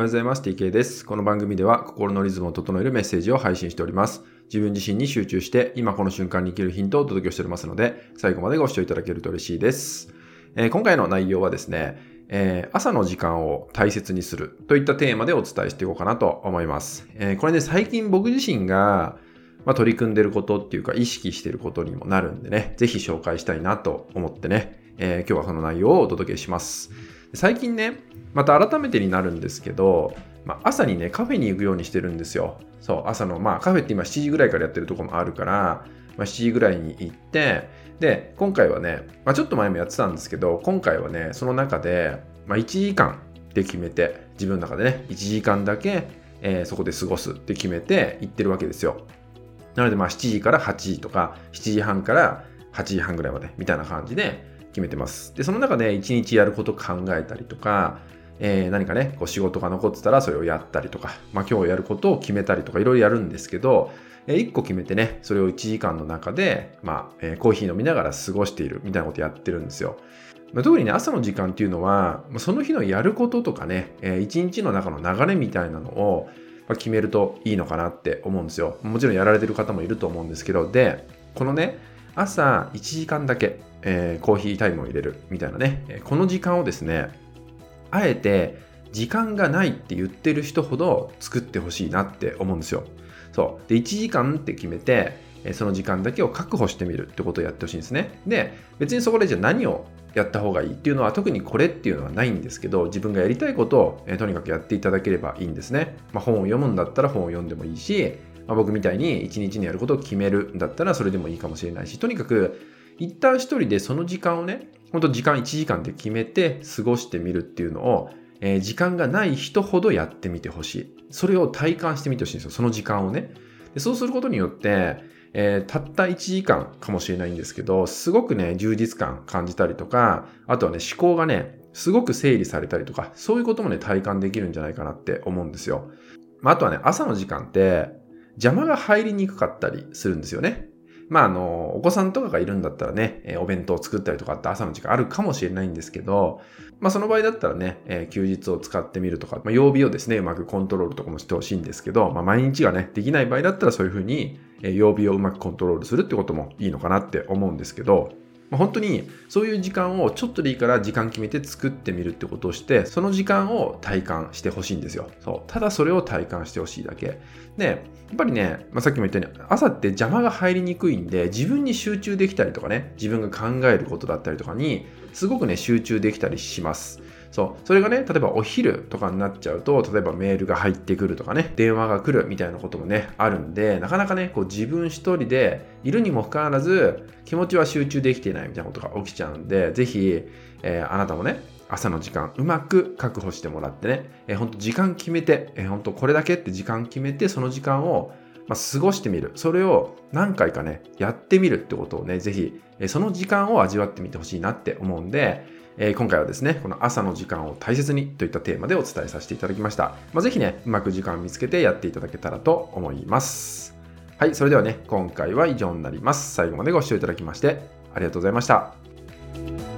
おはようございます。TK です。この番組では心のリズムを整えるメッセージを配信しております。自分自身に集中して今この瞬間に生きるヒントをお届けしておりますので、最後までご視聴いただけると嬉しいです。えー、今回の内容はですね、えー、朝の時間を大切にするといったテーマでお伝えしていこうかなと思います。えー、これね、最近僕自身がまあ、取り組んでることっていうか意識してることにもなるんでね、ぜひ紹介したいなと思ってね、えー、今日はその内容をお届けします。最近ね、また改めてになるんですけど、まあ、朝にね、カフェに行くようにしてるんですよ。そう、朝の、まあカフェって今7時ぐらいからやってるとこもあるから、まあ、7時ぐらいに行って、で、今回はね、まあ、ちょっと前もやってたんですけど、今回はね、その中で、まあ、1時間で決めて、自分の中でね、1時間だけ、えー、そこで過ごすって決めて行ってるわけですよ。なので、まあ7時から8時とか、7時半から8時半ぐらいまでみたいな感じで決めてます。で、その中で1日やること考えたりとか、えー、何かね、こう仕事が残ってたらそれをやったりとか、まあ今日やることを決めたりとかいろいろやるんですけど、えー、1個決めてね、それを1時間の中で、まあ、えー、コーヒー飲みながら過ごしているみたいなことやってるんですよ。まあ、特にね、朝の時間っていうのは、その日のやることとかね、えー、1日の中の流れみたいなのをま決めるといいのかなって思うんですよ。もちろんやられてる方もいると思うんですけど、で、このね、朝1時間だけ、えー、コーヒータイムを入れるみたいなね、この時間をですね、あえて時間がないって言ってる人ほど作ってほしいなって思うんですよ。そう。で、1時間って決めて、その時間だけを確保してみるってことをやってほしいんですね。で、別にそこでじゃあ何をやった方がいいっていうのは特にこれっていうのはないんですけど、自分がやりたいことを、えとにかくやっていただければいいんですね。まあ、本を読むんだったら本を読んでもいいし、まあ、僕みたいに一日にやることを決めるんだったらそれでもいいかもしれないし、とにかく一旦一人でその時間をね、本当時間1時間で決めて過ごしてみるっていうのを、えー、時間がない人ほどやってみてほしい。それを体感してみてほしいんですよ。その時間をね。でそうすることによって、えー、たった1時間かもしれないんですけど、すごくね、充実感感じたりとか、あとはね、思考がね、すごく整理されたりとか、そういうこともね、体感できるんじゃないかなって思うんですよ。まあ、あとはね、朝の時間って、邪魔が入りにくかったりするんですよね。まあ、あの、お子さんとかがいるんだったらね、えお弁当を作ったりとかって朝の時間あるかもしれないんですけど、まあ、その場合だったらね、え休日を使ってみるとか、まあ、曜日をですね、うまくコントロールとかもしてほしいんですけど、まあ、毎日がね、できない場合だったらそういうふうに、え曜日をうまくコントロールするってこともいいのかなって思うんですけど、まあ、本当にそういう時間をちょっとでいいから時間決めて作ってみるってことをして、その時間を体感してほしいんですよ。そう。ただそれを体感してほしいだけ。で、やっぱりね、まあ、さっきも言ったように、朝って邪魔が入りにくいんで、自分に集中できたりとかね、自分が考えることだったりとかに、すごくね、集中できたりします。そう。それがね、例えばお昼とかになっちゃうと、例えばメールが入ってくるとかね、電話が来るみたいなこともね、あるんで、なかなかね、こう自分一人でいるにもかかわらず、気持ちは集中できていないみたいなことが起きちゃうんで、ぜひ、えー、あなたもね、朝の時間うまく確保してもらってね、えー、ほんと時間決めて、えー、ほんとこれだけって時間決めて、その時間をまあ、過ごしてみる。それを何回かね、やってみるってことをね、ぜひ、その時間を味わってみてほしいなって思うんで、えー、今回はですね、この朝の時間を大切にといったテーマでお伝えさせていただきました。まあ、ぜひね、うまく時間を見つけてやっていただけたらと思います。はい、それではね、今回は以上になります。最後までご視聴いただきましてありがとうございました。